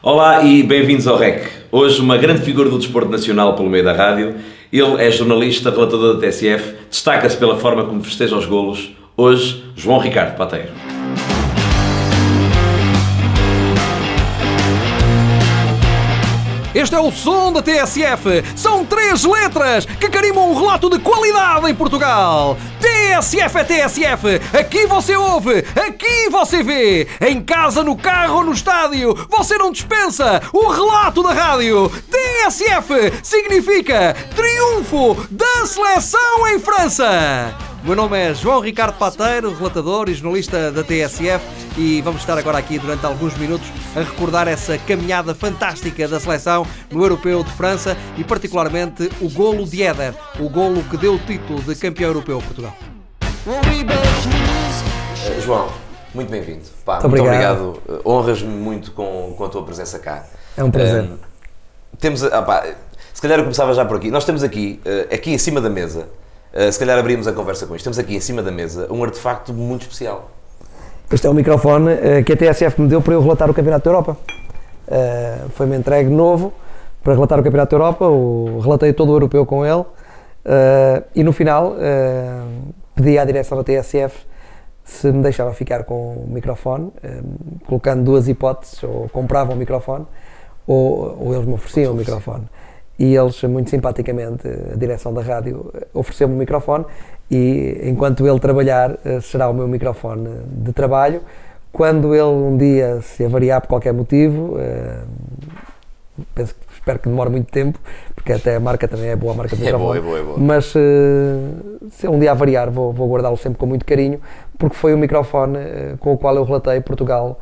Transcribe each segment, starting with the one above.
Olá e bem-vindos ao REC. Hoje, uma grande figura do desporto nacional pelo meio da rádio. Ele é jornalista, relatador da TSF, destaca-se pela forma como festeja os golos. Hoje, João Ricardo Pateiro. Este é o som da TSF. São três letras que carimbam um relato de qualidade em Portugal. TSF é TSF. Aqui você ouve, aqui você vê. Em casa, no carro ou no estádio, você não dispensa o relato da rádio. TSF significa triunfo da seleção em França. O meu nome é João Ricardo Pateiro, relatador e jornalista da TSF, e vamos estar agora aqui durante alguns minutos a recordar essa caminhada fantástica da seleção no Europeu de França e, particularmente, o golo de Éder, o golo que deu o título de campeão europeu a Portugal. João, muito bem-vindo. Muito, muito obrigado. Uh, Honras-me muito com, com a tua presença cá. É um prazer. Uh, temos, ah, pá, se calhar eu começava já por aqui. Nós temos aqui, aqui em cima da mesa, Uh, se calhar abrimos a conversa com isto. Temos aqui em cima da mesa um artefacto muito especial. Este é o microfone uh, que a TSF me deu para eu relatar o Campeonato da Europa. Uh, Foi-me entregue novo para relatar o Campeonato da Europa. O, relatei todo o europeu com ele. e no final pedi à direção da TSF se me deixava ficar com o microfone, colocando duas hipóteses: ou compravam o microfone ou, ou eles me ofereciam o microfone e eles, muito simpaticamente, a direção da rádio ofereceu-me o um microfone e enquanto ele trabalhar, eh, será o meu microfone de trabalho. Quando ele um dia se avariar por qualquer motivo, eh, penso, espero que demore muito tempo, porque até a marca também é boa, a marca de microfone. É boa, é boa, é boa. Mas eh, se um dia avariar, vou, vou guardá-lo sempre com muito carinho, porque foi o microfone com o qual eu relatei Portugal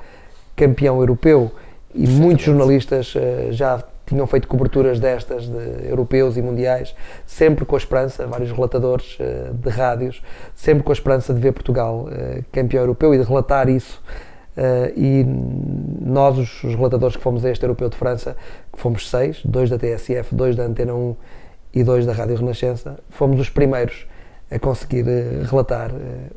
campeão europeu. E muitos jornalistas já tinham feito coberturas destas de europeus e mundiais, sempre com a esperança, vários relatadores uh, de rádios, sempre com a esperança de ver Portugal uh, campeão europeu e de relatar isso. Uh, e nós, os, os, relatadores que fomos a este europeu de França, que fomos seis, dois da TSF, dois da Antena 1 e dois da Rádio Renascença, fomos os primeiros a conseguir relatar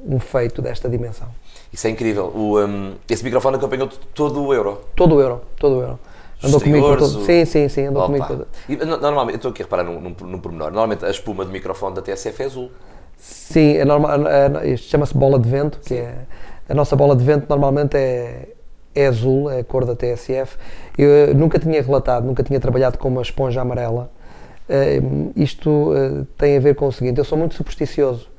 um feito desta dimensão. Isso é incrível. O, um, esse microfone acompanhou todo o euro. Todo o euro, todo o euro. Andou comigo por todo. Sim, sim, sim, andou Opa. comigo todo. E, normalmente, eu estou aqui a reparar num, num, num pormenor. Normalmente a espuma do microfone da TSF é azul. Sim, é normal, é, chama-se bola de vento, que é a nossa bola de vento normalmente é, é azul, é a cor da TSF. Eu nunca tinha relatado, nunca tinha trabalhado com uma esponja amarela. Uh, isto uh, tem a ver com o seguinte: eu sou muito supersticioso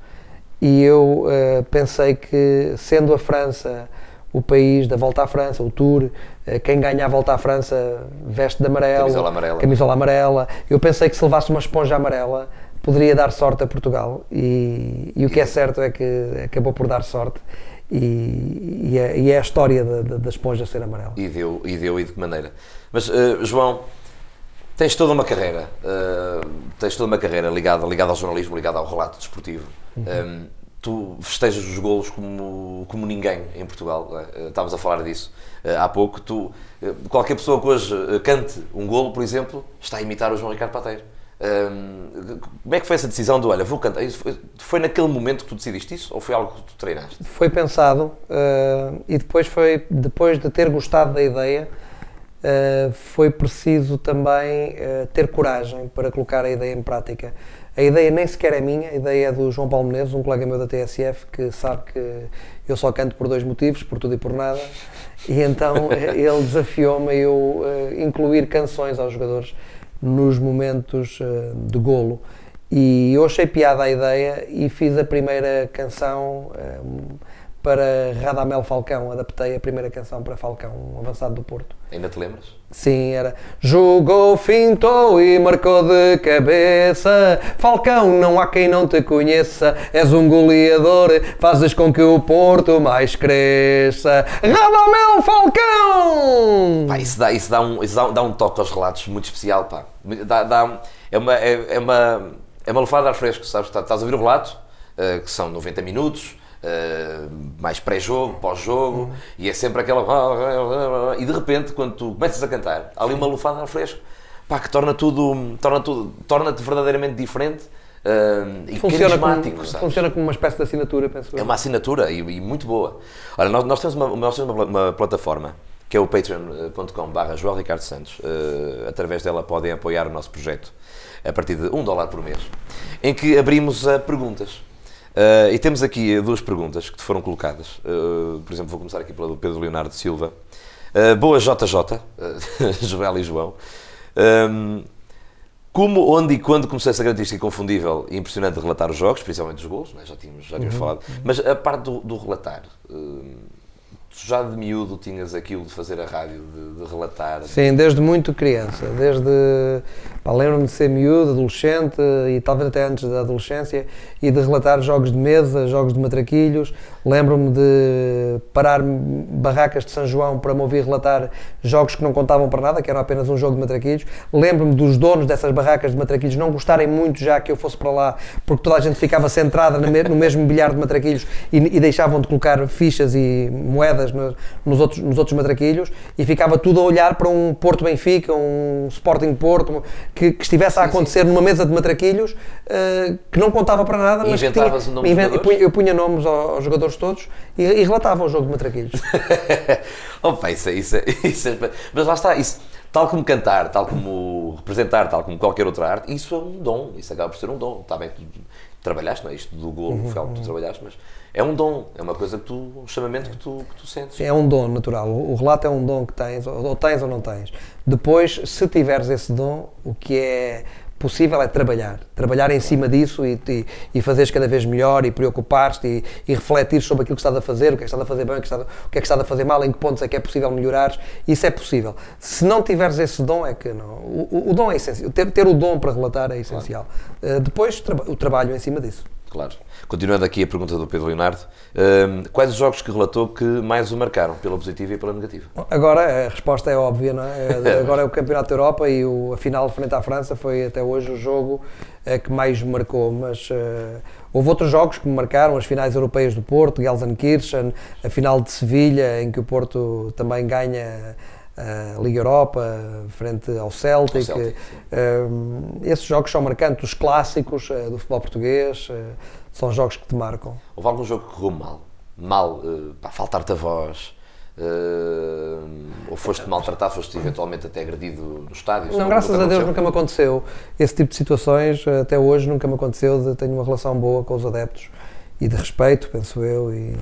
e eu uh, pensei que, sendo a França o país da volta à França, o Tour, eh, quem ganha a volta à França veste de amarelo, camisola amarela. camisola amarela. Eu pensei que se levasse uma esponja amarela poderia dar sorte a Portugal e, e o que é certo é que acabou por dar sorte e, e, é, e é, a história da, da, da, esponja ser amarela. E deu, e deu e de que maneira. Mas, uh, João, tens toda uma carreira, uh, tens toda uma carreira ligada, ligada ao jornalismo, ligada ao relato desportivo. Uhum. Um, tu festejas os golos como, como ninguém em Portugal. É? Estávamos a falar disso eh, há pouco. Tu, eh, qualquer pessoa que hoje cante um golo, por exemplo, está a imitar o João Ricardo Pateiro. Um, como é que foi essa decisão do olha, vou cantar? Foi, naquele momento que tu decidiste isso ou foi algo que tu treinaste? Foi pensado e depois foi depois de ter gostado da ideia foi preciso também ter coragem para colocar a ideia em prática. A ideia nem sequer é minha, a ideia é do João Paulo Menezes, um colega meu da TSF, que sabe que eu só canto por dois motivos, por tudo e por nada, e então eh, ele desafiou-me a eu uh, incluir canções aos jogadores nos momentos uh, de golo. E eu achei piada a ideia e fiz a primeira canção uh, para Radamel Falcão, adaptei a primeira canção para Falcão, um avançado do Porto. Ainda te lembras? Sim, era Jogou, fintou e marcou de cabeça Falcão, não há quem não te conheça És um goleador, fazes com que o Porto mais cresça Radamel Falcão! Pá, isso dá, isso, dá um, isso dá, dá um toque aos relatos muito especial, pá. Dá, dá, é uma, é, é uma, é uma lufada de ar fresco, sabes? Estás a ouvir o relato, uh, que são 90 minutos Uh, mais pré-jogo, pós-jogo, uhum. e é sempre aquela. E de repente, quando tu começas a cantar, há ali uma lufada fresco pá, que torna tudo, torna tudo, torna-te verdadeiramente diferente. Uh, e funciona carismático, como, funciona como uma espécie de assinatura, penso É uma assinatura e, e muito boa. Olha, nós, nós temos, uma, nós temos uma, uma, plataforma que é o patreon.com barra João Ricardo Santos. Uh, através dela podem apoiar o nosso projeto a partir de um dólar por mês, em que abrimos a perguntas. Uh, e temos aqui duas perguntas que te foram colocadas. Uh, por exemplo, vou começar aqui pela do Pedro Leonardo Silva. Uh, boa JJ, Joel e João. Um, como, onde e quando começou essa característica inconfundível e impressionante de relatar os jogos, principalmente os gols, né? já tínhamos, já tínhamos uhum. falado, mas a parte do, do relatar, tu já de miúdo tinhas aquilo de fazer a rádio, de, de relatar? Sim, desde muito criança, desde, lembro-me de ser miúdo, adolescente e talvez até antes da adolescência e de relatar jogos de mesa, jogos de matraquilhos, lembro-me de parar barracas de São João para me ouvir relatar jogos que não contavam para nada, que eram apenas um jogo de matraquilhos, lembro-me dos donos dessas barracas de matraquilhos não gostarem muito já que eu fosse para lá, porque toda a gente ficava centrada no mesmo bilhar de matraquilhos e, e deixavam de colocar fichas e moedas no, nos, outros, nos outros matraquilhos e ficava tudo a olhar para um Porto Benfica, um Sporting Porto, que, que estivesse a acontecer sim, numa mesa de matraquilhos uh, que não contava para nada. Mas inventavas tinha, o nome eu, punha, eu punha nomes aos, aos jogadores todos e, e, relatava o jogo de matraquilhos. Opa, isso, é, isso, é, isso é, mas lá está, isso, tal como cantar, tal como representar, tal como qualquer outra arte, isso é um dom, isso acaba por ser um dom. Está bem, tu trabalhaste, não é? Isto do golo, uhum, foi algo que tu uhum. trabalhaste, mas é um dom, é uma coisa que tu, um chamamento que tu, que tu sentes. Sim, é um dom natural. O, relato é um dom que tens, ou tens ou não tens. Depois, se tiveres esse dom, o que é possível é trabalhar. Trabalhar em cima disso e, e, e fazeres cada vez melhor e preocupar-te e, e refletir sobre aquilo que estás a fazer, o que é que estás a fazer bem, o que, está, o que é que estás a fazer mal, em que pontos é que é possível melhorar. Isso é possível. Se não tiveres esse dom, é que não. O, o dom é essencial. Ter, ter, o dom para relatar é essencial. Claro. Uh, depois, tra o trabalho em cima disso. Claro. Continuando aqui a pergunta do Pedro Leonardo, uh, quais os jogos que relatou que mais o marcaram, pela positiva e pela negativa? Agora a resposta é óbvia, não é? Agora é o Campeonato da Europa e o, a final frente à França foi até hoje o jogo uh, que mais me marcou, mas uh, houve outros jogos que me marcaram, as finais europeias do Porto, Gelsenkirchen, a final de Sevilha, em que o Porto também ganha a Liga Europa, frente ao Celtic. Celtic uh, esses jogos são marcantes, os clássicos uh, do futebol português, são jogos que te marcam. Houve algum jogo que correu mal? Mal, para faltar-te a voz? ou foste maltratado, foste eventualmente até agredido no estádio? Não, graças a Deus nunca me aconteceu. Esse tipo de situações, até hoje, nunca me aconteceu. tenho uma relação boa com os adeptos e de respeito, penso eu, e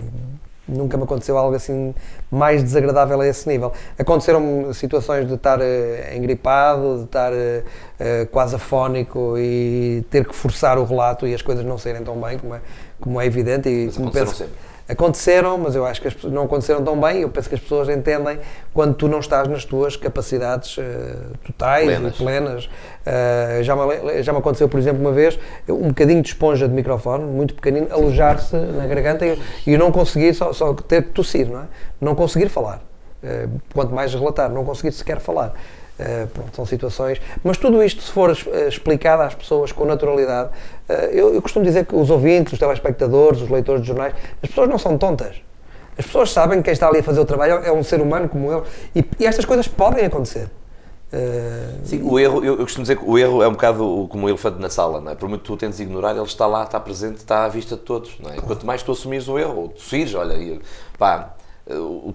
nunca me aconteceu algo assim mais desagradável a esse nível. Aconteceram situações de estar uh, engripado, de estar uh, quase afónico e ter que forçar o relato e as coisas não saírem tão bem como é, como é evidente. E Mas como penso, sempre aconteceram, mas eu acho que as, não aconteceram tão bem. Eu penso que as pessoas entendem quando tu não estás nas tuas capacidades uh, totais plenas. e plenas. Uh, já, me, já me aconteceu, por exemplo, uma vez, um bocadinho de esponja de microfone, muito pequenino, alojar-se na garganta e, e não conseguir, só, só ter tossir, não é? Não conseguir falar. Uh, quanto mais relatar, não conseguir sequer falar. Uh, pronto, são situações. Mas tudo isto, se for uh, explicado às pessoas com naturalidade, uh, eu, eu, costumo dizer que os ouvintes, os telespectadores, os leitores de jornais, as pessoas não são tontas. As pessoas sabem que quem está ali a fazer o trabalho é um ser humano como ele e, e estas coisas podem acontecer. Sim, o erro, eu, eu, costumo dizer que o erro é um bocado como o elefante na sala, não é? Por muito que tu tentes ignorar, ele está lá, está presente, está à vista de todos, não é? Quanto mais tu assumires o erro, ou tossires, olha, pá,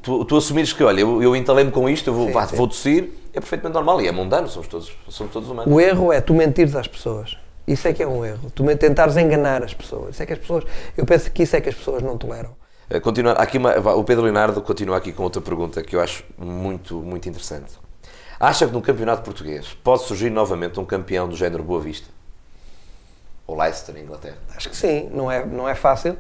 tu, tu assumires que, olha, eu, eu entalei-me com isto, eu vou, sim, pá, sim. vou tossir, é perfeitamente normal e é mundano, somos todos, somos todos humanos. O erro é tu mentires às pessoas. Isso é que é um erro. Tu tentares enganar as pessoas. Isso é que as pessoas. Eu penso que isso é que as pessoas não toleram. Eh, continuar, aqui uma, o Pedro Leonardo continua aqui com outra pergunta que eu acho muito, muito interessante. Acha que no campeonato português pode surgir novamente um campeão do género Boa Vista? Ou Leicester, Inglaterra? Acho que sim. Não é, não é fácil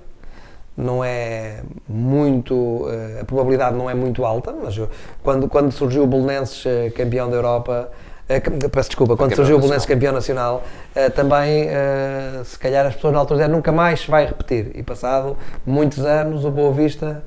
não é muito eh, a probabilidade não é muito alta mas quando quando surgiu o Belenenses eh, campeão da Europa eh, peço desculpa quando surgiu o Belenenses campeão nacional também se calhar as pessoas na altura disseram nunca mais se vai repetir. E passado muitos anos o Boa Vista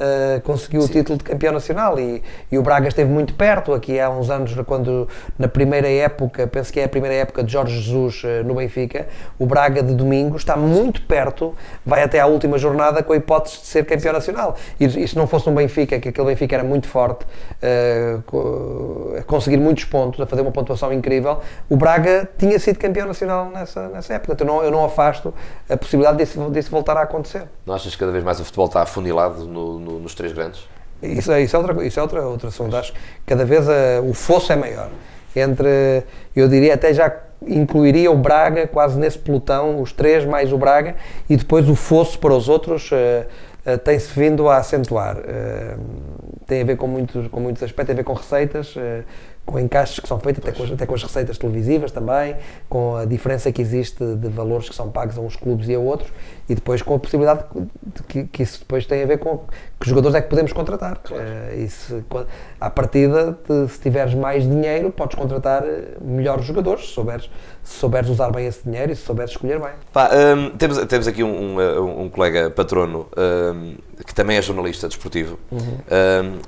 uh, conseguiu Sim. o título de campeão nacional e, e, o Braga esteve muito perto aqui há uns anos quando na primeira época penso que é a primeira época de Jorge Jesus uh, no Benfica o Braga de domingo está muito perto vai até à última jornada com a hipótese de ser campeão nacional. E, e se não fosse um Benfica que aquele Benfica era muito forte uh, a conseguir muitos pontos a fazer uma pontuação incrível o Braga tinha sido campeão nacional nessa, nessa época. Então não, eu não afasto a possibilidade disso, disso voltar a acontecer. Não achas que cada vez mais o futebol está afunilado no, no no, nos três grandes? Isso, é- isso é outra, isso é outra, outra que cada vez a- o fosso é maior. Entre, eu diria até já incluiria o Braga quase nesse pelotão, os três mais o Braga, e depois o fosso para os outros eh, eh, tem-se vindo a acentuar. Eh, tem a ver com muitos, com muitos aspectos, tem a ver com receitas, eh, com encaixes que são feitos, até com, as, até com as receitas televisivas também, com a diferença que existe de valores que são pagos a uns clubes e a outros, e depois com a possibilidade de que, que isso depois tem a ver com que jogadores é que podemos contratar. Se, co- à partida, de- se tiveres mais dinheiro, podes contratar eh, melhores jogadores, se souberes, se souberes usar bem esse dinheiro e se souberes escolher bem. Pá, hum, temos, temos aqui um, um, um colega patrono hum, que também é jornalista desportivo. Hum,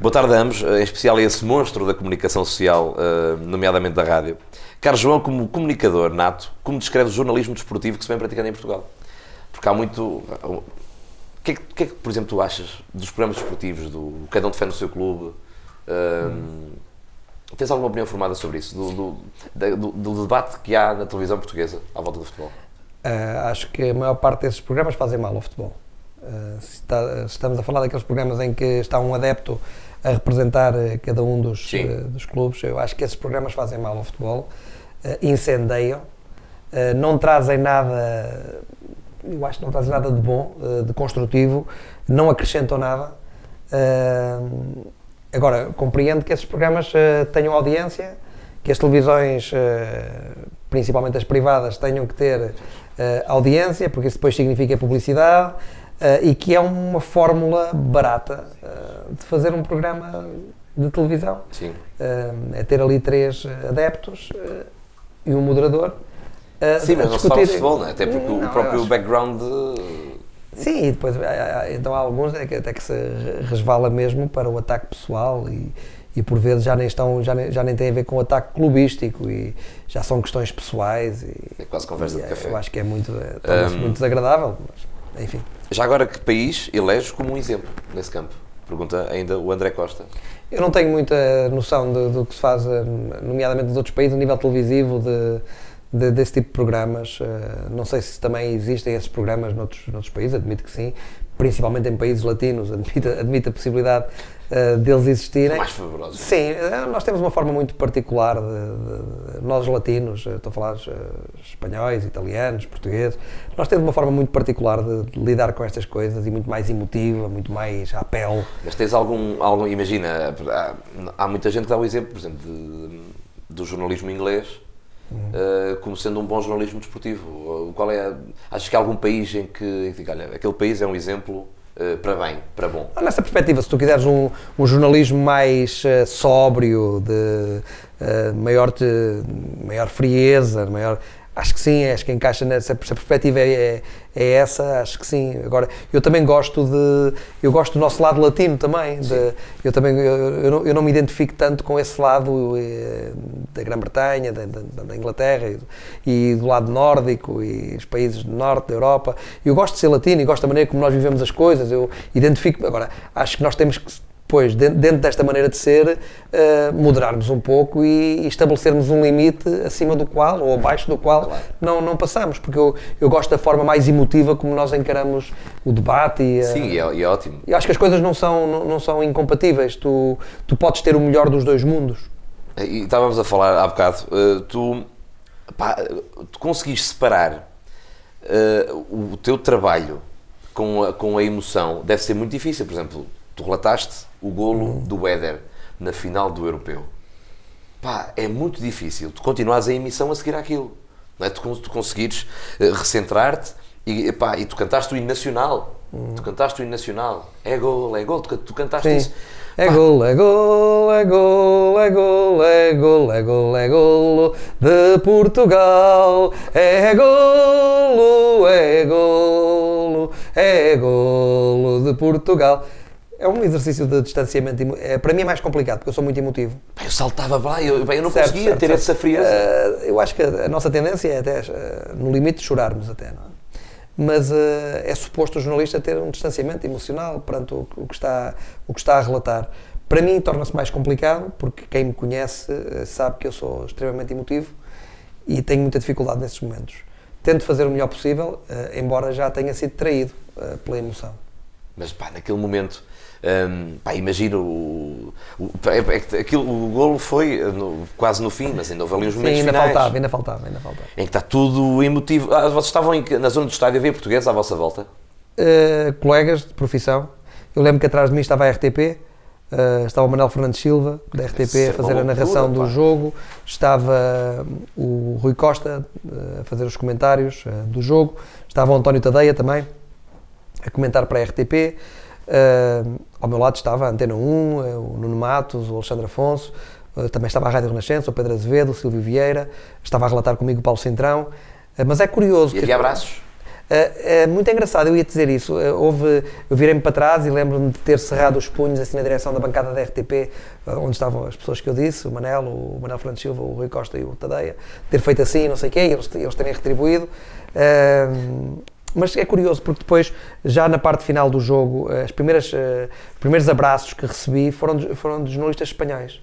boa tarde a ambos, em especial a esse monstro da comunicação social, hum, nomeadamente da rádio. Carlos João, como comunicador nato, como descreve o jornalismo desportivo que se vem praticando em Portugal? Porque há muito. O que, é que, que é que, por exemplo, tu achas dos programas desportivos, do cada um defende o seu clube? Hum, Tens alguma opinião formada sobre isso? Do, do, do- do debate que há na televisão portuguesa à volta do futebol? Uh, acho que a maior parte desses programas fazem mal ao futebol. Se, está- estamos a falar daqueles programas em que está um adepto a representar uh, cada um dos, uh, dos clubes, eu acho que esses programas fazem mal ao futebol, incendeiam, não trazem nada, eu acho que não trazem nada de bom, de construtivo, não acrescentam nada. Agora, compreendo que esses programas tenham audiência, que as televisões, principalmente as privadas, tenham que ter audiência, porque isso depois significa publicidade, e que é uma fórmula barata uh, de fazer um programa de televisão. Sim. Uh, é ter ali três adeptos e um moderador. Sim, mas não se fala de discutir- futebol, não é? Até porque Não, o próprio background. eh, Sim, e depois então há alguns é que, até que se resvala mesmo para o ataque pessoal e, e por vezes já nem estão já nem, já nem tem a ver com o ataque clubístico e já são questões pessoais e, É quase conversa e de é- café. eu acho que é muito é, Um, muito desagradável, mas enfim. Já agora, que país eleges como um exemplo nesse campo? Pergunta ainda o André Costa. Eu não tenho muita noção de- do que se faz, eh, nomeadamente nos outros países, a nível televisivo, de, de- desse tipo de programas. Eh, Não sei se também existem esses programas noutros, noutros países, admito que sim, principalmente em países latinos, admito a possibilidade eh, deles existirem. Mais favorosos. Sim, eh, nós temos uma forma muito particular, de, de- de- nós latinos, eh, estou a falar eh, espanhóis, italianos, portugueses, nós temos uma forma muito particular de, de lidar com estas coisas e muito mais emotiva, muito mais à pele. Mas tens algum, algum imagina, há, há muita gente que dá o exemplo, por exemplo, do jornalismo inglês eh, como sendo um bom jornalismo desportivo. Qual é, a- achas que há algum país em que, diga, olha, aquele país é um exemplo para bem, para bom? Nessa perspectiva, se tu quiseres um, um jornalismo mais eh, sóbrio, de eh, maior, de- maior frieza, maior, acho que sim, acho que encaixa nessa se a perspectiva é, é, é essa, acho que sim. Agora, eu também gosto de, eu gosto do nosso lado latino também, de- eu também, eu, eu não, eu não me identifico tanto com esse lado eh, da Grã-Bretanha, da, da- da Inglaterra e, e do lado nórdico e os países do norte da Europa. Eu gosto de ser latino e gosto da maneira como nós vivemos as coisas, eu identifico, agora, acho que nós temos que Pois, den- dentro desta maneira de ser, eh, moderarmos um pouco e estabelecermos um limite acima do qual, ou abaixo do qual, Claro. não, não passamos. Porque eu, eu gosto da forma mais emotiva como nós encaramos o debate e, a- Sim, e é, e é ótimo. eu acho que as coisas não são, não, não são incompatíveis. Tu, tu podes ter o melhor dos dois mundos. E estávamos a falar há bocado, eh, tu, pá, tu conseguiste separar eh, o teu trabalho com a, com a emoção, deve ser muito difícil. Por exemplo, tu relataste o golo do Éder na final do Europeu. Pá, é muito difícil tu continuares a emissão a seguir aquilo. Não é? tu, tu conseguires eh, recentrar-te e, pá, e tu cantaste o hino nacional. Tu cantaste o hino nacional. É gol, é gol. Tu, tu cantaste Sim. isso. É Pá, gol, é gol, é gol, é gol, é gol, é gol, é golo de Portugal. É golo, é golo, é golo de Portugal. É um exercício de distanciamento, é, para mim é mais complicado, porque eu sou muito emotivo. Eu saltava lá, eu, eu não Certo, conseguia certo, ter certo. essa frieza. Eh, eu acho que a nossa tendência é até, eh, no limite, chorarmos até, não é? Mas eh, é suposto o jornalista ter um distanciamento emocional perante o, que- o que está, o que está a relatar. Para mim torna-se mais complicado, porque quem me conhece sabe que eu sou extremamente emotivo e tenho muita dificuldade nesses momentos. Tento fazer o melhor possível, embora já tenha sido traído pela emoção. Mas pá, naquele momento, hum, pá, imagino o, o, é, é aquilo, o golo foi no- quase no fim, mas ainda houve ali uns Sim, momentos ainda finais. faltava, ainda faltava, ainda faltava. Em que está tudo emotivo. Ah, vocês estavam em na zona do estádio a ver portugueses à vossa volta? Uh, colegas de profissão. Eu lembro que atrás de mim estava a RTP, uh, estava o Manuel Fernandes Silva, da RTP, Isso a é fazer uma a narração loucura, do pá. jogo, estava um, o Rui Costa uh, a fazer os comentários do jogo, estava o António Tadeia também a comentar para a RTP. Uh, ao meu lado estava a Antena 1, uh, o Nuno Matos, o Alexandre Afonso, uh, também estava a Rádio Renascença, o Pedro Azevedo, o Silvio Vieira, estava a relatar comigo o Paulo Centrão. Uh, mas é curioso. E que- havia abraços? é, é muito engraçado, eu ia dizer isso. Houve, eu virei-me para trás e lembro-me de ter cerrado os punhos assim na direção da bancada da RTP, eh, onde estavam as pessoas que eu disse, o Manel, o Manel Fernandes Silva, o Rui Costa e o Tadeia, ter feito assim, não sei o quê, e eles, eles terem retribuído. Ahm, mas é curioso porque depois, já na parte final do jogo, as primeiras, eh, os primeiros abraços que recebi foram, dos- foram dos jornalistas espanhóis.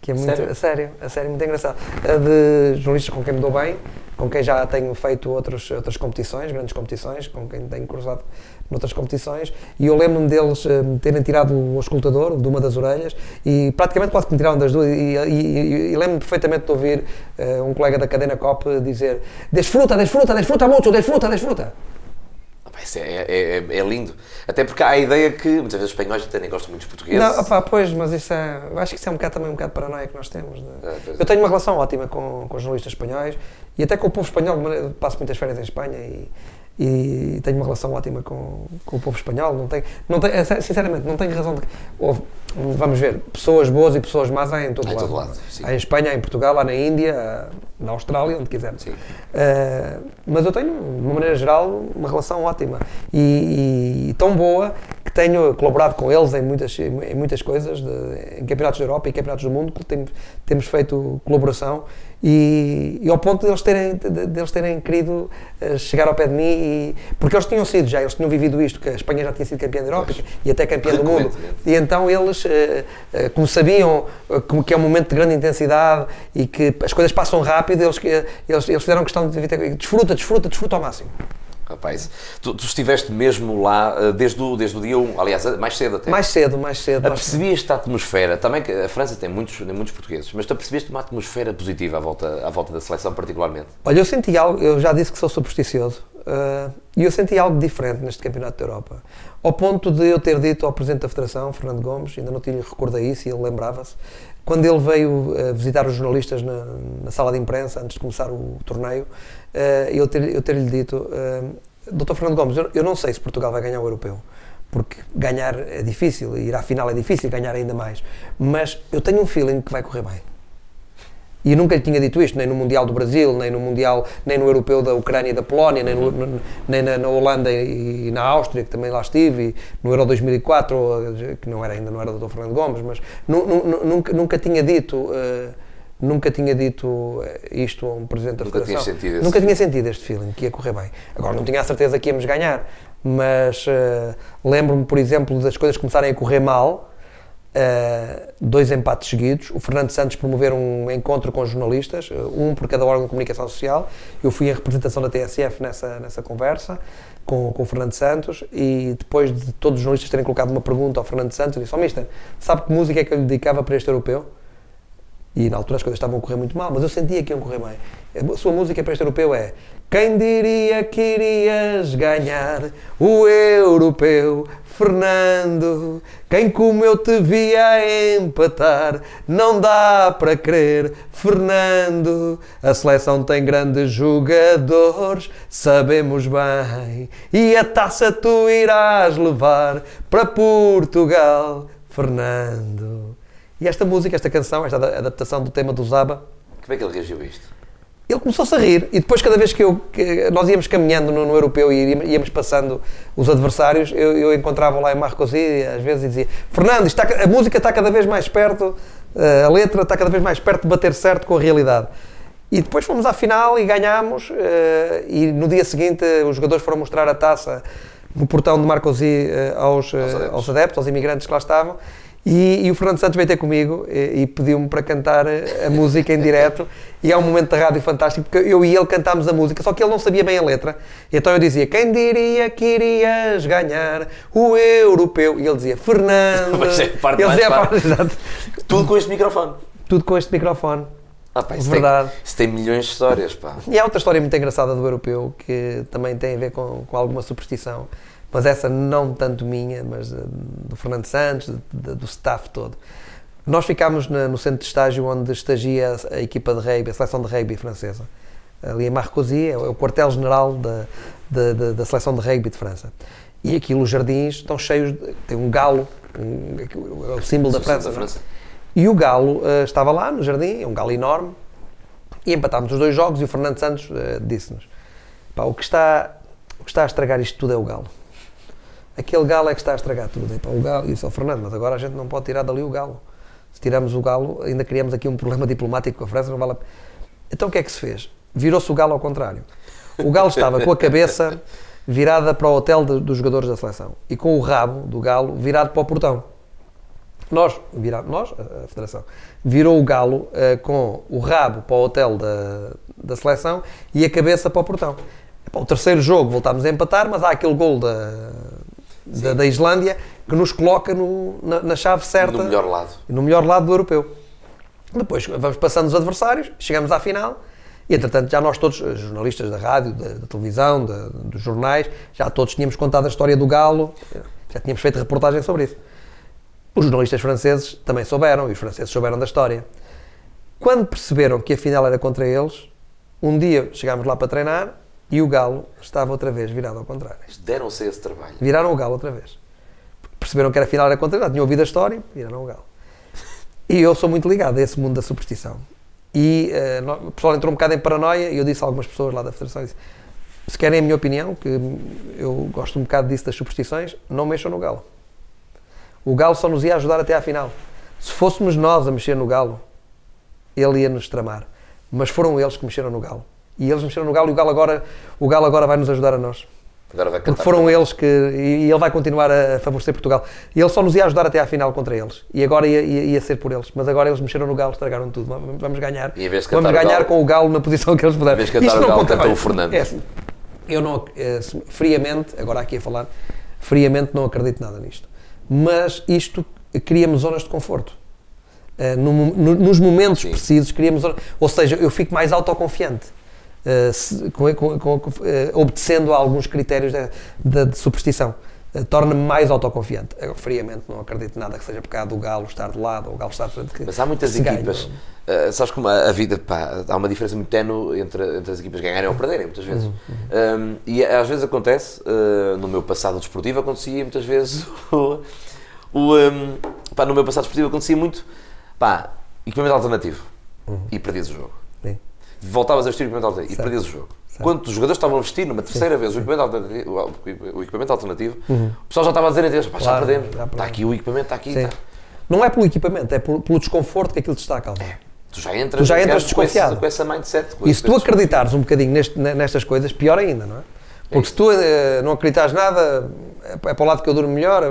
Que é muito, Sério? a sério, a sério, muito engraçado. De jornalistas com quem me dou bem, com quem já tenho feito outros, outras competições, grandes competições, com quem tenho cruzado noutras competições, e eu lembro-me deles eh, terem tirado o escutador de uma das orelhas, e praticamente quase que me tiraram das duas, e, e- e- lembro-me perfeitamente de ouvir eh, um colega da cadena COP dizer desfruta, desfruta, desfruta muito, desfruta, desfruta. Ah, é, é- é- é lindo. Até porque há a ideia que muitas vezes os espanhóis até nem gostam muito dos portugueses. Não, opá, pois, mas isso é. Acho que isso é um bocado também um bocado de paranoia que nós temos. de- É, pois é. eu tenho uma relação ótima com, com os jornalistas espanhóis e até com o povo espanhol, passo muitas férias em Espanha e, e tenho uma relação ótima com, com o povo espanhol. Não tenho, não tenho, é, sinceramente, não tenho razão de. vamos ver, pessoas boas e pessoas más há em todo Há lado. todo lado. Há em Espanha, há em Portugal, há na Índia, há na Austrália, onde quiser. Uh, mas eu tenho, de uma maneira geral, uma relação ótima e, e tão boa que tenho colaborado com eles em muitas, em muitas coisas, de- em campeonatos da Europa e campeonatos do mundo, que tem- temos feito colaboração e, e ao ponto de eles terem, de, de eles terem querido uh, chegar ao pé de mim, e, porque eles tinham sido já, eles tinham vivido isto, que a Espanha já tinha sido campeã da Europa Pois. e até campeã do mundo. E então eles, eh, eh, como sabiam como que é um momento de grande intensidade e que as coisas passam rápido, eles, eles, eles fizeram questão de evitar- desfruta, desfruta, desfruta ao máximo. Rapaz, tu, tu estiveste mesmo lá eh, desde o, desde o dia 1, aliás, eh, mais cedo até. Mais cedo, mais cedo. Apercebias-te a atmosfera, também que a França tem muitos, tem muitos portugueses, mas tu apercebeste uma atmosfera positiva à volta, à volta da seleção particularmente? Olha, eu senti algo, eu já disse que sou supersticioso, eh, e eu senti algo diferente neste Campeonato da Europa. Ao ponto de eu ter dito ao Presidente da Federação, Fernando Gomes, ainda não tinha recordado isso e ele lembrava-se, quando ele veio eh, visitar os jornalistas na, na sala de imprensa, antes de começar o torneio, eu ter- eu ter-lhe dito, eh, Dr. Fernando Gomes, eu, eu não sei se Portugal vai ganhar o Europeu, porque ganhar é difícil, ir à final é difícil, ganhar ainda mais, mas eu tenho um feeling que vai correr bem. E eu nunca lhe tinha dito isto, nem no Mundial do Brasil, nem no Mundial, nem no Europeu da Ucrânia e da Polónia, nem, no- no- nem na, na Holanda e na Áustria, que também lá estive, e no Euro 2004, que não era ainda, não era do Dr. Fernando Gomes, mas nu- nu- nu- nunca, nunca tinha dito, eh, nunca tinha dito eh, isto a um Presidente da Nunca Federação. sentido esse Nunca tinha sentido este feeling, que ia correr bem. Agora, não tinha a certeza que íamos ganhar, mas eh, lembro-me, por exemplo, das coisas começarem a correr mal, Uh, dois empates seguidos. O Fernando Santos promover um encontro com jornalistas, uh, um por cada órgão de comunicação social. Eu fui em representação da TSF nessa, nessa conversa com, com o Fernando Santos e depois de todos os jornalistas terem colocado uma pergunta ao Fernando Santos, eu disse: Ó oh, Mister, sabe que música é que eu lhe dedicava para este europeu? E na altura as coisas estavam a correr muito mal, mas eu sentia que iam correr bem. A sua música para este europeu é Quem diria que irias ganhar o europeu, Fernando? Quem como eu te via empatar, não dá para crer, Fernando. A seleção tem grandes jogadores, sabemos bem, e a taça tu irás levar para Portugal, Fernando. E esta música, esta canção, esta ada- adaptação do tema do Zaba, Como é que ele reagiu a isto? ele começou-se a rir e depois cada vez que, eu, que nós íamos caminhando no, no europeu e íamos, passando os adversários, eu, eu encontrava lá em Marcosi e às vezes e dizia Fernando, está a música está cada vez mais perto, eh, a letra está cada vez mais perto de bater certo com a realidade. E depois fomos à final e ganhámos eh, e no dia seguinte os jogadores foram mostrar a taça no portão de Marcosi eh, aos, Aos adeptos. aos adeptos, aos imigrantes que lá estavam E, e o Fernando Santos veio ter comigo e, e pediu-me para cantar a música em direto. E é um momento da rádio fantástico, porque eu e ele cantámos a música, só que ele não sabia bem a letra. E então eu dizia: Quem diria que irias ganhar o europeu? E ele dizia: Fernando. Mas é parte ele dizia parte, exato. Tudo com este microfone. Tudo com este microfone. Ah, pá, isso, Verdade. Tem, isso tem milhões de histórias, pá. E há outra história muito engraçada do europeu que também tem a ver com, com alguma superstição, mas essa não tanto minha, mas eh, do Fernando Santos, de- do staff todo. Nós ficámos na- no centro de estágio onde estagia a, a equipa de rugby, a seleção de rugby francesa. Ali em Marcoussis, é o é o quartel-general da, da, da- seleção de rugby de França. E aquilo, os jardins estão cheios, de, tem um galo, um, é o símbolo da França. Da não é? França. E o Galo eh, estava lá no jardim, é um galo enorme, e empatámos os dois jogos e o Fernando Santos eh, disse-nos: "Pá, o que, está, o que está a estragar isto tudo é o galo. Aquele galo é que está a estragar tudo. E, pá, o galo, e ao Fernando, mas agora a gente não pode tirar dali o galo. Se tirarmos o galo, ainda criamos aqui um problema diplomático com a França, não vale a. Então o que é que se fez? Virou-se o galo ao contrário. O galo estava com a cabeça virada para o hotel de- dos jogadores da seleção e com o rabo do galo virado para o portão. Nós, vira, nós, a a Federação, virou o galo eh, com o rabo para o hotel da, da seleção e a cabeça para o portão. O terceiro jogo voltámos a empatar, mas há aquele gol da, da, da Islândia que nos coloca no- na, na chave certa, No melhor lado. no melhor lado do europeu. Depois vamos passando os adversários, chegamos à final e, entretanto, já nós todos, eh, jornalistas da rádio, da, da televisão, da- dos jornais, já todos tínhamos contado a história do Galo, já tínhamos feito reportagem sobre isso. Os jornalistas franceses também souberam, e os franceses souberam da história. Quando perceberam que a final era contra eles, um dia chegámos lá para treinar e o Galo estava outra vez virado ao contrário. Deram-se esse trabalho. Viraram o Galo outra vez. Perceberam que era final era já tinham ouvido a história, viraram o Galo. E eu sou muito ligado a esse mundo da superstição. E nó- o pessoal entrou um bocado em paranoia e eu disse a algumas pessoas lá da Federação, disse, se querem a minha opinião, que eu gosto um bocado disso das superstições, não mexam no Galo. O Galo só nos ia ajudar até à final. Se fôssemos nós a mexer no Galo, ele ia nos tramar. Mas foram eles que mexeram no Galo. E eles mexeram no Galo e o Galo agora, o Galo agora vai nos ajudar a nós. Agora vai. Porque foram eles que. E ele vai continuar a favorecer Portugal. E ele só nos ia ajudar até à final contra eles. E agora ia, ia, ia ser por eles. Mas agora eles mexeram no Galo, estragaram tudo. Vamos ganhar. Vamos cantar o ganhar Galo- com o Galo na posição que eles puderam. Em vez de cantar o Galo, cantou o Fernando. É assim, eu não. eh, se- friamente, agora aqui a falar, friamente não acredito nada nisto. Mas isto cria-me zonas de conforto. Eh, no no- nos momentos Sim. precisos, criamos. Ou seja, eu fico mais autoconfiante. Eh, se- com- com- com- eh, obedecendo a alguns critérios da, da- de superstição. Eh, Torna-me mais autoconfiante. Eu, friamente, não acredito nada que seja por causa do Galo estar de lado ou o Galo estar de frente. Mas há muitas equipas. uh, sabes como a, a vida, pá, há uma diferença muito tenue entre, entre as equipas ganharem ou perderem, muitas vezes. Uhum, Um, e às vezes acontece, uh, no meu passado desportivo, acontecia muitas vezes o. o um, pá, no meu passado desportivo acontecia muito. Pá, equipamento alternativo. E perdias o jogo. Sim. Voltavas a vestir o equipamento alternativo e perdias o jogo. Certo. Quando os jogadores estavam a vestir numa terceira vez o equipamento alternativo, o- equipamento alternativo o pessoal já estava a dizer entre eles, pá, já Uhum. Claro, perdemos, já está aqui o equipamento, está aqui, Sim. está. Não é pelo equipamento, é por- pelo desconforto que aquilo te está a causar. Tu já entras, Tu já entras com, esse- desconfiado. com essa mindset. com E se tu acreditares um bocadinho neste- ne- nestas coisas, pior ainda, não é? Porque se tu eh, não acreditares nada, é, é para o lado que eu durmo melhor,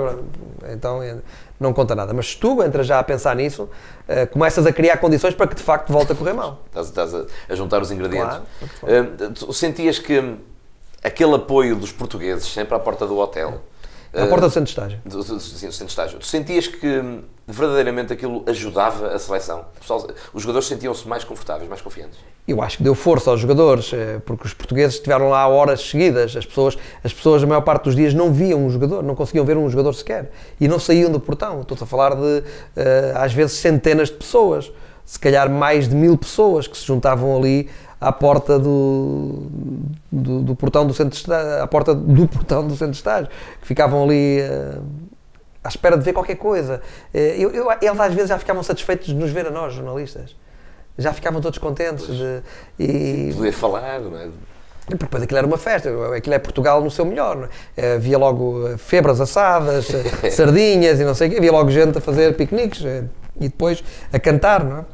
eh, então eh, não conta nada. Mas se tu entras já a pensar nisso, eh, começas a criar condições para que de facto volte a correr mal. Estás, estás a, a juntar os ingredientes. Claro, tu sentias que hum, aquele apoio dos portugueses sempre à porta do hotel. À porta do centro de estágio. do, do, sim, do centro de estágio. Tu sentias que hum, verdadeiramente aquilo ajudava a seleção? Pessoal- os jogadores sentiam-se mais confortáveis, mais confiantes. Eu acho que deu força aos jogadores, eh, porque os portugueses estiveram lá horas seguidas. As pessoas, as pessoas, a maior parte dos dias, não viam um jogador, não conseguiam ver um jogador sequer. E não saíam do portão. Estou a falar de, eh, às vezes, centenas de pessoas. Se calhar mais de mil pessoas que se juntavam ali à porta do, do, do portão do centro de estágio, à porta do portão do centro de estágio, que ficavam ali eh, à espera de ver qualquer coisa. Eh, eu- eu- eles às vezes já ficavam satisfeitos de nos ver a nós, jornalistas. Já ficavam todos contentes. de- e, Poder falar, não é? porque depois aquilo era uma festa, aquilo é Portugal no seu melhor. é? Eh, Havia logo febras assadas, sardinhas e não sei o quê, havia logo gente a fazer piqueniques e depois a cantar, não é?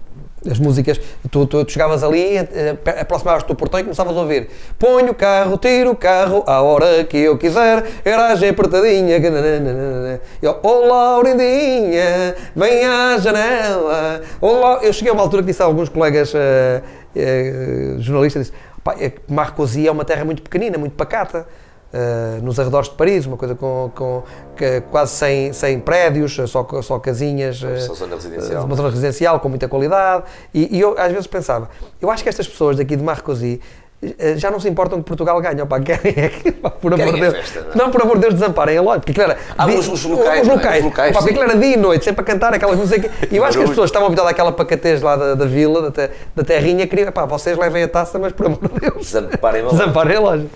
As músicas, tu, tu, tu chegavas ali, eh, aproximavas-te do portão e começavas a ouvir Ponho o carro, tiro o carro, à hora que eu quiser, garagem apertadinha. nananana. Eu, Olá, Laurindinha, vem à janela. Olá. Eu cheguei a uma altura que disse a alguns colegas eh, eh, jornalistas, disse, "Pá, é Marcosia é uma terra muito pequenina, muito pacata. Eh, nos arredores de Paris, uma coisa com, com- que- quase sem, sem prédios, só, só casinhas. eh, Só zona residencial. uma zona residencial com muita qualidade. E, e eu às vezes pensava, eu acho que estas pessoas daqui de Marcosi eh, já não se importam que Portugal ganhe, opá, querem é que, pá, por amor de Deus, festa, não é? não, por amor de Deus, desamparem a loja, porque era, Ah, di- os- os locais, os não é? locais, Os locais, porque dia e noite, sempre a cantar aquelas músicas, e eu acho que as pessoas estavam habituadas àquela pacatez lá da, da vila, da, te- da terrinha, queriam, pá, vocês levem a taça, mas por amor de Deus, Desamparem a loja. desamparem a loja.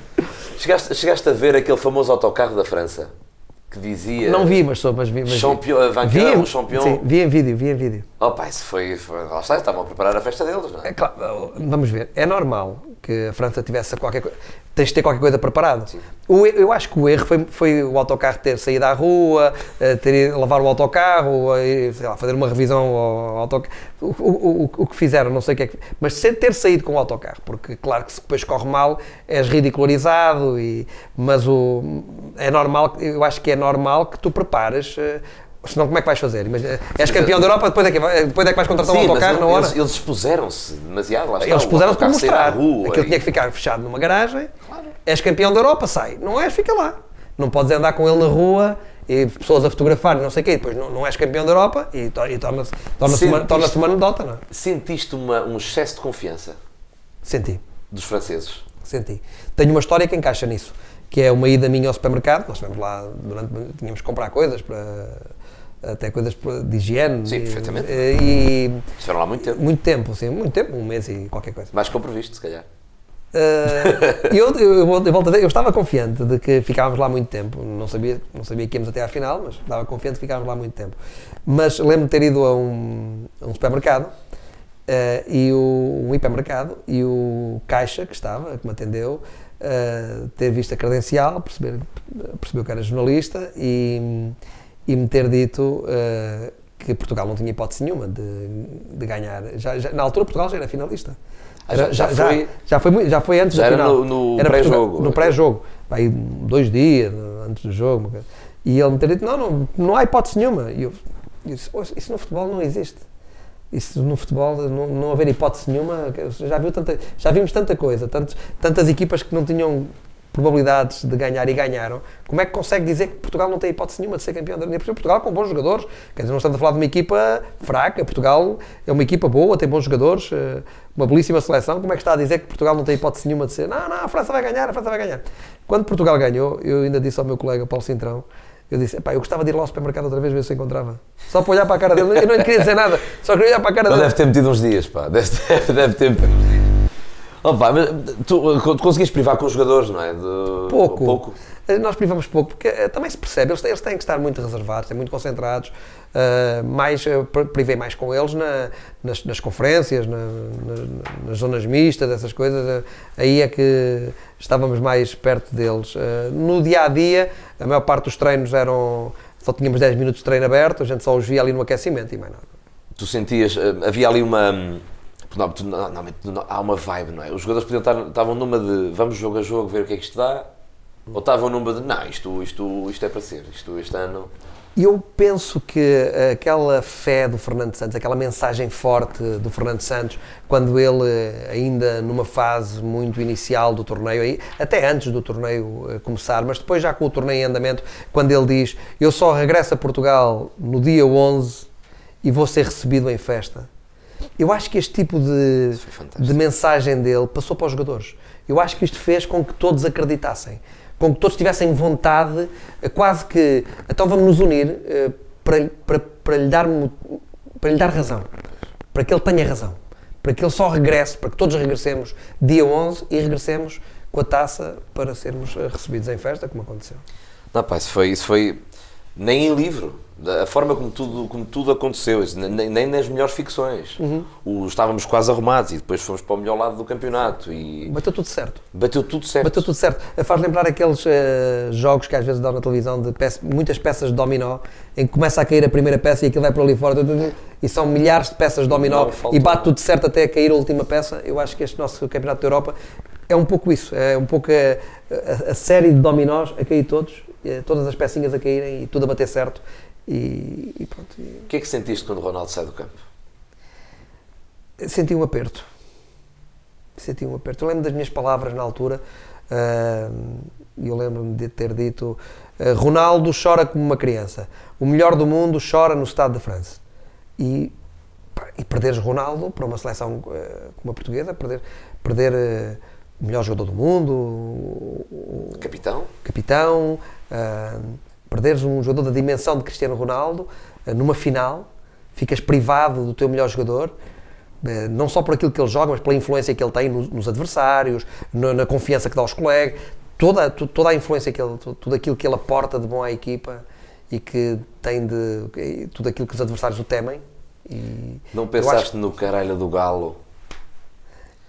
Chegaste, chegaste a ver aquele famoso autocarro da França que dizia. Não vi, mas sou, mas vi. Mas vi. Champion, vainqueur, Vi em- champion. Sim, vi em vídeo, vi em vídeo. Opa, isso foi. foi lá está, estavam a preparar a festa deles, não é? É claro, vamos ver, é normal que a França tivesse qualquer coisa, tens de ter qualquer coisa preparado. O e- eu acho que o erro foi, foi o autocarro ter saído à rua, eh, ter lavar o autocarro, eh, sei lá, fazer uma revisão ao autocarro, o, o- o- o que fizeram, não sei o que é que. Mas sem ter saído com o autocarro, porque claro que se depois corre mal és ridicularizado, e, mas o, é normal, eu acho que é normal que tu prepares. Senão, como é que vais fazer? Imagina, És campeão da Europa, depois é que, depois é que vais contratar um Sim, mas autocarro na hora? eles, eles expuseram-se demasiado, lá está. Eles o puseram-se para mostrar. rua Aquilo e- tinha que ficar fechado numa garagem. És campeão da Europa, sai. Não és, fica lá. Não podes andar com ele na rua e pessoas a fotografar, não sei o quê. Depois não, não és campeão da Europa e, e torna-se torna-se uma, torna-se uma anedota, não é? Sentiste uma- um excesso de confiança Senti, dos franceses? senti. Tenho uma história que encaixa nisso, que é uma ida minha ao supermercado. Nós estivemos lá durante. Tínhamos que comprar coisas para. Até coisas de higiene. Sim, e, perfeitamente. E, Estiveram lá muito tempo. muito tempo, sim, muito tempo, um mês e qualquer coisa. Mais que o previsto, se calhar. Uh, eu, eu, eu, eu estava confiante de que ficávamos lá muito tempo. Não sabia, não sabia que íamos até à final, mas estava confiante de que ficávamos lá muito tempo. Mas lembro-me de ter ido a um, a um supermercado uh, e o, um hipermercado e o caixa que estava, que me atendeu, uh, ter visto a credencial, perceber, percebeu que era jornalista e, e me ter dito uh, que Portugal não tinha hipótese nenhuma de, de ganhar. Já, já- na altura Portugal já era finalista. Ah, já- Era- já foi- já foi, já foi antes Já da era final. no- no Era pré-jogo. No pré-jogo. Aí dois dias antes do jogo. E ele me ter dito, não, não, não há hipótese nenhuma. E eu, eu disse, "Ouça, isso no futebol não existe. Isso no futebol, não, não haver hipótese nenhuma, já, viu tanta, já vimos tanta coisa, tantas equipas que não tinham probabilidades de ganhar e ganharam. Como é que consegue dizer que Portugal não tem hipótese nenhuma de ser campeão da União? Porque Portugal com bons jogadores, quer dizer, não estamos a falar de uma equipa fraca, Portugal é uma equipa boa, tem bons jogadores, eh, uma belíssima seleção. Como é que está a dizer que Portugal não tem hipótese nenhuma de ser? Não, não, a França vai ganhar, a França vai ganhar. Quando Portugal ganhou, eu ainda disse ao meu colega Paulo Cintrão, eu disse, "Epá, eu gostava de ir lá ao supermercado outra vez ver se encontrava. Só para olhar para a cara dele, eu não lhe queria dizer nada, só queria olhar para a cara Ele dele. deve ter metido uns dias, pá. Deve, deve, deve ter. Opa, mas tu, tu conseguiste privar com os jogadores, não é? De- Pouco. pouco. Eh, Nós privamos pouco, porque eh, também se percebe, eles têm, eles têm que estar muito reservados, têm muito concentrados. eh, mais, pri- privei mais com eles na- nas, nas conferências, na- na- nas zonas mistas, essas coisas. aí é que estávamos mais perto deles. No dia a dia, a maior parte dos treinos eram. Só tínhamos 10 minutos de treino aberto, a gente só os via ali no aquecimento e mais nada. Tu sentias, havia ali uma. Não, tu- normalmente há uma vibe, não é? Os jogadores podiam estar, estavam numa de vamos jogo a jogo ver o que é que isto dá, ou estavam numa de não, isto, isto, isto é para ser, isto este ano. Eu penso que aquela fé do Fernando Santos, aquela mensagem forte do Fernando Santos, quando ele, ainda numa fase muito inicial do torneio, até antes do torneio eh, começar, mas depois já com o torneio em andamento, quando ele diz: Eu só regresso a Portugal no dia 11 e vou ser recebido em festa. Eu acho que este tipo de, de mensagem dele passou para os jogadores. Eu acho que isto fez com que todos acreditassem, com que todos tivessem vontade, eh, quase que, então vamos nos unir eh, para, para, para, lhe dar, para lhe dar razão, para que ele tenha razão, para que ele só regresse, para que todos regressemos dia 11 e regressemos com a taça para sermos eh, recebidos em festa, como aconteceu. Não, pá, isso foi, isso foi nem em livro. A forma como tudo, como tudo aconteceu, nem, nem nas melhores ficções. O- estávamos quase arrumados e depois fomos para o melhor lado do campeonato e Bateu tudo certo. bateu tudo certo. Bateu tudo certo. Faz lembrar aqueles eh, jogos que às vezes dão na televisão de peça- muitas peças de dominó, em que começa a cair a primeira peça e aquilo vai para ali fora, e são milhares de peças de dominó Não, e bate tudo certo até a cair a última peça. Eu acho que este nosso Campeonato da Europa é um pouco isso. É um pouco a, a- a série de dominós a cair todos, eh, todas as pecinhas a caírem e tudo a bater certo. E, e pronto. O que é que sentiste quando o Ronaldo sai do campo? senti um aperto. Senti um aperto. Eu lembro das minhas palavras na altura, ah, e eu lembro-me de ter dito: ah, Ronaldo chora como uma criança, o melhor do mundo chora no Estado de França. E, e perderes Ronaldo para uma seleção ah, como a portuguesa, perder, perder o melhor jogador do mundo, o- Capitão? capitão, ah, perderes um jogador da dimensão de Cristiano Ronaldo ah, numa final, ficas privado do teu melhor jogador, eh, não só por aquilo que ele joga, mas pela influência que ele tem nos, nos adversários, na, na confiança que dá aos colegas, toda, toda a influência que ele, tu- tudo aquilo que ele aporta de bom à equipa e que tem de tudo aquilo que os adversários o temem. E Não pensaste acho- no caralho do Galo?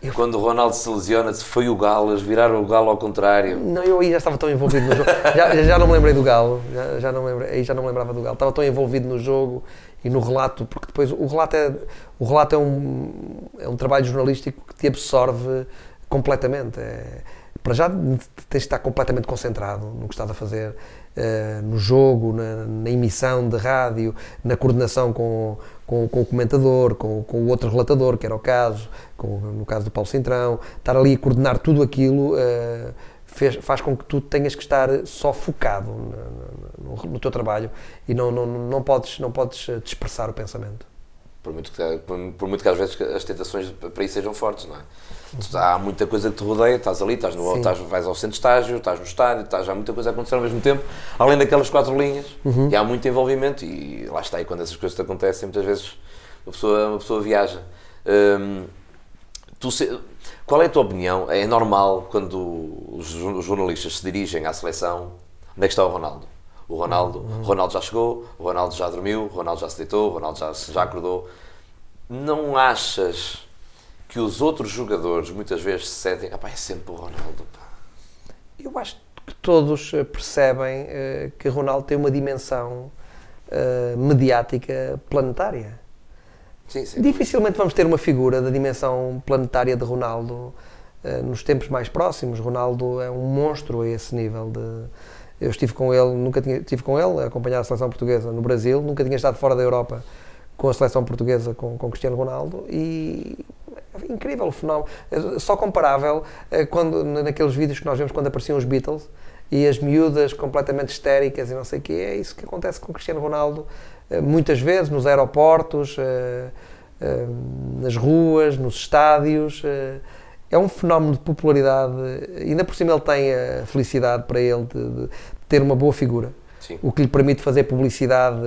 Eu- Quando o Ronaldo se lesiona, se foi o Galo, eles viraram o Galo ao contrário. Não, eu aí já estava tão envolvido no jogo. Já, já- não me lembrei do Galo. Já, já não lembrei, aí já não me lembrava do Galo. Estava tão envolvido no jogo e no relato, porque depois o relato é, o relato é, um, é um trabalho jornalístico que te absorve completamente. É, para já tens de estar completamente concentrado no que estás a fazer, eh, no jogo, na, na emissão de rádio, na coordenação com, com, com o comentador, com, com o outro relatador, que era o caso, no caso do Paulo Cintrão, estar ali a coordenar tudo aquilo eh, fez- faz com que tu tenhas que estar só focado na- no, no teu trabalho e não, não, não, podes, não podes eh, dispersar o pensamento. Por muito, que, por, por muito que às vezes as tentações para isso sejam fortes, não é? Tu- há muita coisa que te rodeia, estás ali, estás no, estás, vais ao centro de estágio, estás no estádio, estás, há muita coisa a acontecer ao mesmo tempo, além daquelas quatro linhas, Uhum. e há muito envolvimento, e lá está, e quando essas coisas te acontecem, muitas vezes uma pessoa, uma pessoa viaja. Hum, tu se- qual é a tua opinião? É normal quando os jornalistas se dirigem à seleção, onde é que está o Ronaldo? O Ronaldo, o Ronaldo já chegou, o Ronaldo já dormiu, o Ronaldo já se deitou, o Ronaldo já, já acordou. Não achas que os outros jogadores muitas vezes se sentem, ah pá, é sempre o Ronaldo, pá. Eu acho que todos eh, percebem eh, que Ronaldo tem uma dimensão eh, mediática planetária. Sim, sim. Dificilmente vamos ter uma figura da dimensão planetária de Ronaldo eh, nos tempos mais próximos. Ronaldo é um monstro a esse nível de. Eu estive com ele, nunca tinha estive com ele a acompanhar a seleção portuguesa no Brasil, nunca tinha estado fora da Europa com a seleção portuguesa com, com Cristiano Ronaldo e é incrível o fenómeno, É só comparável eh, quando naqueles vídeos que nós vemos quando apareciam os Beatles e as miúdas completamente histéricas e não sei o que é isso que acontece com Cristiano Ronaldo muitas vezes nos aeroportos, nas ruas, nos estádios. É um fenómeno de popularidade. Ainda por cima ele tem a felicidade para ele de, de ter uma boa figura. Sim. O que lhe permite fazer publicidade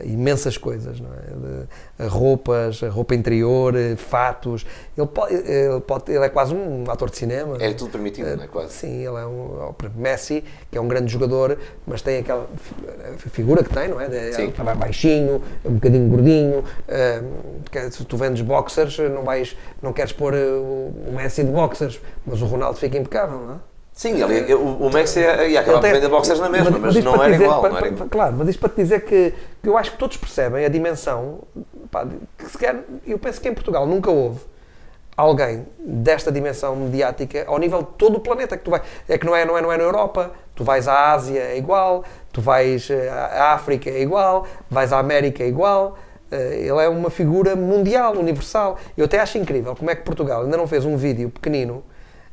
a imensas coisas, não é? De, a roupas, a roupa interior, eh, fatos. Ele, pode, ele, pode, ele é quase um ator de cinema. É tudo permitido, não é? Quase. Sim, ele é um. Messi, que é um grande jogador, mas tem aquela fi- figura que tem, não é? De- Sim. Ele vai baixinho, um bocadinho gordinho. que se tu vendes boxers, não, vais, não queres pôr o o Messi de boxers, mas o Ronaldo fica impecável, não é? Sim, ele, o, o Messi ia ia acabar por vender boxers na mesma, mas, isto não era dizer- igual. para- não era igual. Claro, mas isto para te dizer que, que eu acho que todos percebem a dimensão, pá, que sequer, eu penso que em Portugal nunca houve alguém desta dimensão mediática ao nível de todo o planeta que tu vais. É que não é, não é, não é na Europa, tu vais à Ásia é igual, tu vais eh, à África é igual, vais à América é igual. Eh, Ele é uma figura mundial, universal. Eu até acho incrível como é que Portugal ainda não fez um vídeo pequenino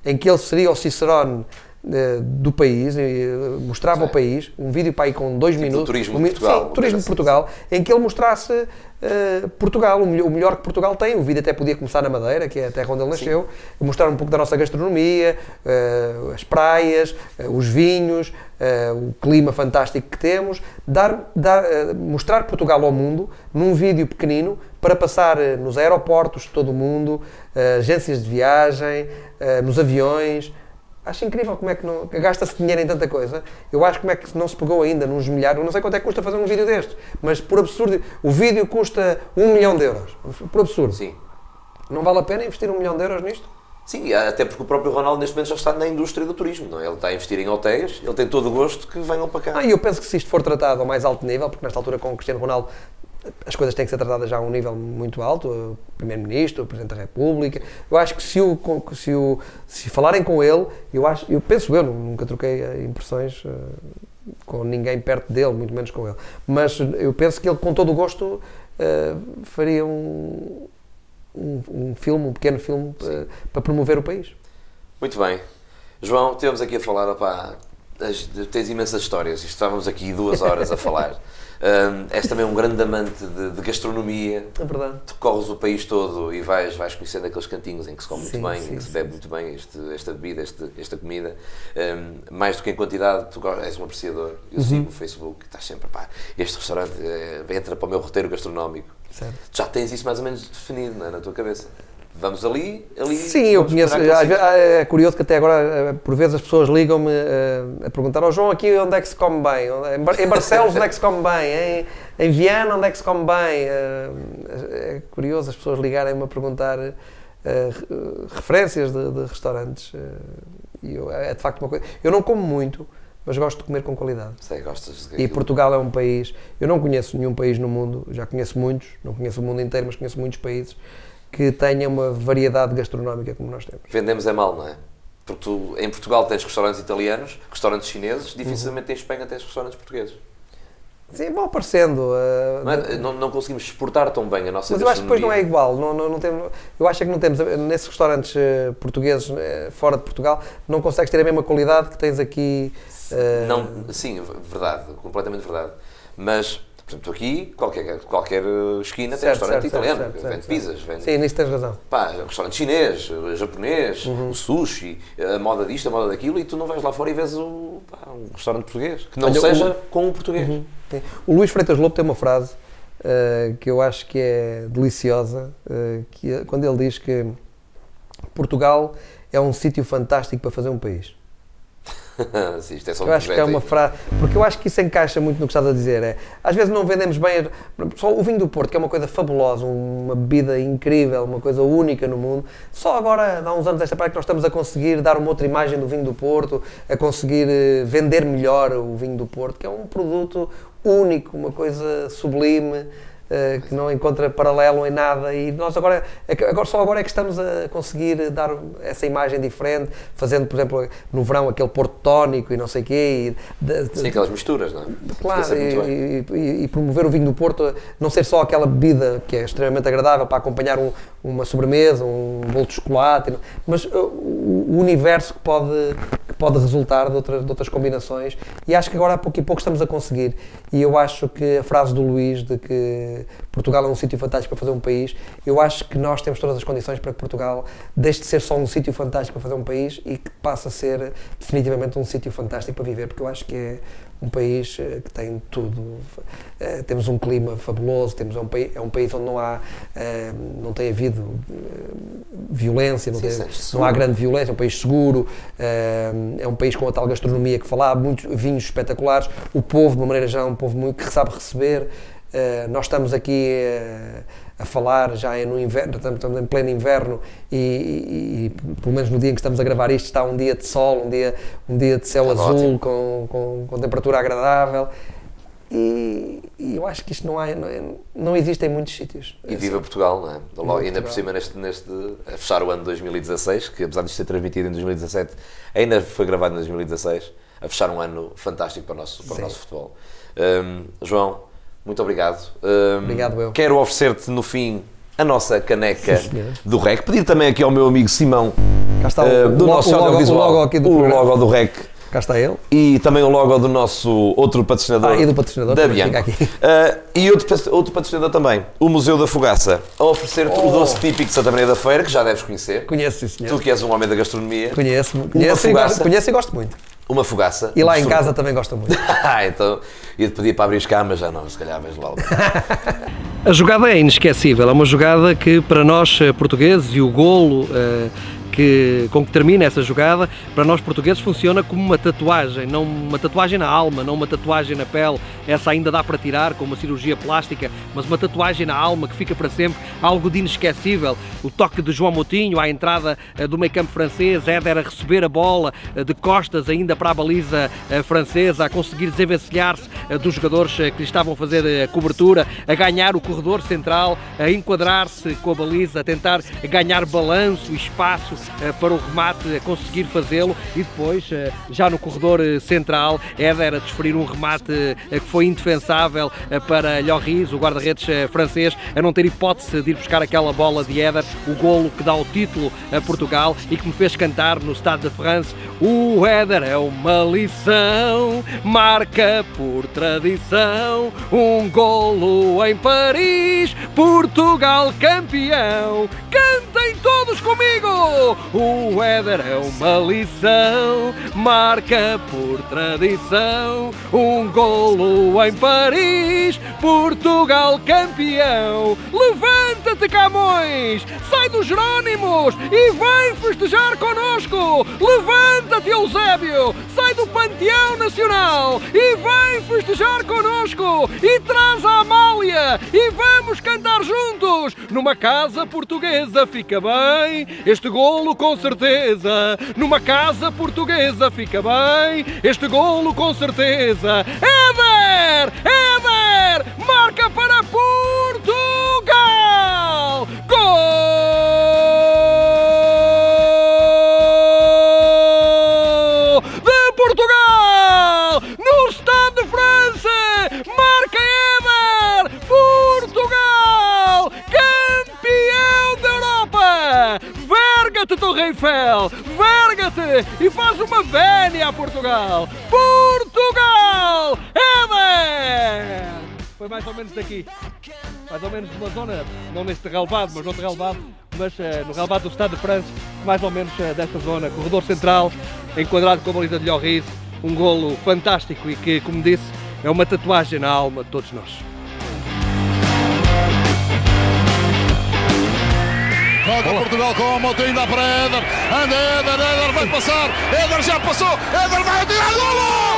em que ele seria o Cicerone eh, do país, eh, mostrava Sim. o país, um vídeo para aí com dois Tipo minutos. turismo um de Portugal, Sim, turismo de assim. Portugal, em que ele mostrasse eh, Portugal, o melhor, o melhor que Portugal tem. O vídeo até podia começar na Madeira, que é a terra onde ele nasceu, mostrar um pouco da nossa gastronomia, as praias, os vinhos, eh, o clima fantástico que temos, dar, dar, eh, mostrar Portugal ao mundo num vídeo pequenino para passar eh, nos aeroportos de todo o mundo, agências de viagem, nos aviões. Acho incrível como é que, não- gasta-se dinheiro em tanta coisa. Eu acho como é que não se pegou ainda nos milhares. Eu não sei quanto é que custa fazer um vídeo destes, mas por absurdo. O vídeo custa um milhão de euros. Por absurdo. Sim. Não vale a pena investir um milhão de euros nisto? Sim, até porque o próprio Ronaldo neste momento já está na indústria do turismo, não é? Ele está a investir em hotéis, ele tem todo o gosto que venham para cá. Ah, e eu penso que se isto for tratado ao mais alto nível, porque nesta altura com o Cristiano Ronaldo as coisas têm que ser tratadas já a um nível muito alto, o Primeiro-Ministro, o Presidente da República, eu acho que se, o, se, o, se falarem com ele, eu, acho, eu penso eu, nunca troquei eh, impressões eh, com ninguém perto dele, muito menos com ele, mas eu penso que ele com todo o gosto eh, faria um, um, um filme, um pequeno filme eh, para promover o país. Muito bem. João, temos aqui a falar, opá, tens imensas histórias, estávamos aqui duas horas a falar. Hum, és também um grande amante de, de gastronomia, É verdade. tu corres o país todo e vais, vais conhecendo aqueles cantinhos em que se come Sim, muito bem, sim, em que se sim, bebe muito bem este- esta bebida, este- esta comida. Hum, mais do que em quantidade, tu és um apreciador. Eu Uhum. sigo o Facebook, estás sempre, pá, este restaurante eh, entra para o meu roteiro gastronómico. Certo. Já tens isso mais ou menos definido não é, na tua cabeça. Vamos ali, ali. Sim, eu conheço. É curioso que até agora, eh, por vezes, as pessoas ligam-me eh, a perguntar ao João aqui onde é que se come bem. Em Bar- em Barcelos, onde é que se come bem? Em, em Viana, onde é que se come bem? Eh, É curioso as pessoas ligarem-me a perguntar re- referências de, de restaurantes. E eu- é de facto uma coisa. Eu não como muito, mas gosto de comer com qualidade. Sei, gostas de E Portugal é um país. Eu não conheço nenhum país no mundo, já conheço muitos, não conheço o mundo inteiro, mas conheço muitos países que tenha uma variedade gastronómica como nós temos. Vendemos é mal, não é? Porque tu, em Portugal tens restaurantes italianos, restaurantes chineses, dificilmente em Espanha tens restaurantes portugueses. Sim, vão aparecendo. eh, Não, é? não, não conseguimos exportar tão bem a nossa mas eu acho que depois não é igual. Não, não, não temos, eu acho é que não temos, nesses restaurantes eh, portugueses eh, fora de Portugal, não consegues ter a mesma qualidade que tens aqui. Eh, Não, sim, verdade, completamente verdade. Mas, por exemplo, aqui, qualquer, qualquer esquina tem certo, restaurante certo, italiano, certo, vende pizzas, vende Sim, nisso tens razão. pá, restaurante chinês, japonês, Uhum. o sushi, a moda disto, a moda daquilo, e tu não vais lá fora e vês o, pá, um restaurante português, que não Olha, seja o- com um português. Sim. O Luís Freitas Lobo tem uma frase eh, que eu acho que é deliciosa, eh, que é- quando ele diz que Portugal é um sítio fantástico para fazer um país. Isto é só um Eu acho que é uma frase, porque eu acho que isso encaixa muito no que estás a dizer. É, às vezes não vendemos bem, só o vinho do Porto, que é uma coisa fabulosa, uma bebida incrível, uma coisa única no mundo. Só agora, há uns anos desta parte, que nós estamos a conseguir dar uma outra imagem do vinho do Porto, a conseguir eh, vender melhor o vinho do Porto, que é um produto único, uma coisa sublime. Eh, que não encontra paralelo em nada e nós agora, é agora só agora é que estamos a conseguir dar essa imagem diferente, fazendo, por exemplo, no verão aquele porto tónico e não sei o quê, e de- de- Sim, aquelas misturas, não é? Claro, bem. e, e- e promover o vinho do Porto, não ser só aquela bebida que é extremamente agradável para acompanhar um- uma sobremesa, um bolo de chocolate, mas uh, o, o universo que pode, pode resultar de outras, de outras combinações. E acho que agora, a pouco e pouco, estamos a conseguir. E eu acho que a frase do Luís de que Portugal é um sítio fantástico para fazer um país, eu acho que nós temos todas as condições para que Portugal deixe de ser só um sítio fantástico para fazer um país e que passe a ser definitivamente um sítio fantástico para viver, porque eu acho que é um país eh, que tem tudo. Eh, temos um clima fabuloso, temos um país, é um país onde não há, eh, não tem havido violência, não, Sim, tem- não há grande violência, é um país seguro, é um país com a tal gastronomia que falar, muitos vinhos espetaculares, o povo, de uma maneira geral, é um povo muito, que sabe receber. Eh, nós estamos aqui eh, a falar já é no inverno, estamos, estamos em pleno inverno e, e- e, pelo menos no dia em que estamos a gravar isto está um dia de sol, um dia, um dia de céu Está azul ótimo. com, com, com temperatura agradável e, e eu acho que isto não, há, não, é- não existe em muitos sítios. E viva Portugal, não é? Logo, ainda por Portugal. cima, neste, neste, a fechar o ano de 2016, que apesar de ser transmitido em 2017, ainda foi gravado em 2016, a fechar um ano fantástico para o nosso, para o nosso futebol. Hum, João, muito obrigado. Hum, Obrigado, eu. Quero oferecer-te no fim a nossa caneca Sim, do REC. Pedir também aqui ao meu amigo Simão, Cá está o, eh, do o, nosso o logo, o audiovisual, logo aqui do o programa. logo do REC. Cá está ele. E também o logo do nosso outro patrocinador. Ah, e do patrocinador da Bianco. fica aqui. Ah, e outro, outro patrocinador também, o Museu da Fogaça, a oferecer-te o Oh. doce típico de Santa Maria da Feira, que já deves conhecer. Conheço, sim, senhor. Tu que és um homem da gastronomia. Conheço, conheço, e fogaça. gosto, conheço e gosto muito. Uma fogaça. E lá em casa também gosto muito. Ah, então ia-te pedir para abrir cá, mas já não, se calhar vais lá. A jogada é inesquecível, é uma jogada que para nós eh, portugueses e o golo eh, que com que termina essa jogada, para nós portugueses funciona como uma tatuagem, não uma tatuagem na alma, não uma tatuagem na pele, essa ainda dá para tirar com uma cirurgia plástica, mas uma tatuagem na alma que fica para sempre, algo de inesquecível. O toque de João Moutinho à entrada eh, do meio campo francês, Éder a receber a bola eh, de costas ainda para a baliza eh, francesa, a conseguir desenvencilhar-se dos jogadores que lhe estavam a fazer a cobertura, a ganhar o corredor central, a enquadrar-se com a baliza, a tentar ganhar balanço e espaço para o remate, a conseguir fazê-lo e depois, já no corredor central, Éder a desferir um remate que foi indefensável para Lloris, o guarda-redes francês, a não ter hipótese de ir buscar aquela bola de Éder, o golo que dá o título a Portugal e que me fez cantar no Stade de France. O Éder é uma lição, marca por tradição, um golo em Paris, Portugal campeão. Cantem todos comigo! O Éder é uma lição, marca por tradição, um golo em Paris, Portugal campeão. Levanta-te, Camões! Sai dos Jerónimos e vem festejar connosco! Levanta-te, Eusébio! Sai do Panteão Nacional e vem festejar connosco! E traz a Amália e vamos cantar juntos! Numa casa portuguesa bem este golo com certeza! Numa casa portuguesa fica bem este golo com certeza! Éder! Éder! Marca para Portugal! Gol Verga-te, Torre Eiffel! Verga-te! E faz uma vénia a Portugal! Portugal! Éder! Foi mais ou menos daqui. Mais ou menos numa zona, não neste relevado, mas noutro relevado, mas uh, no relevado do Estado de França, mais ou menos uh, desta zona, corredor central, enquadrado com a baliza de Lloris, um golo fantástico e que, como disse, é uma tatuagem na alma de todos nós. Joga Portugal com a Moutinho, dá para Éder, anda Éder, Éder vai passar, Éder já passou, Éder vai tirar golo!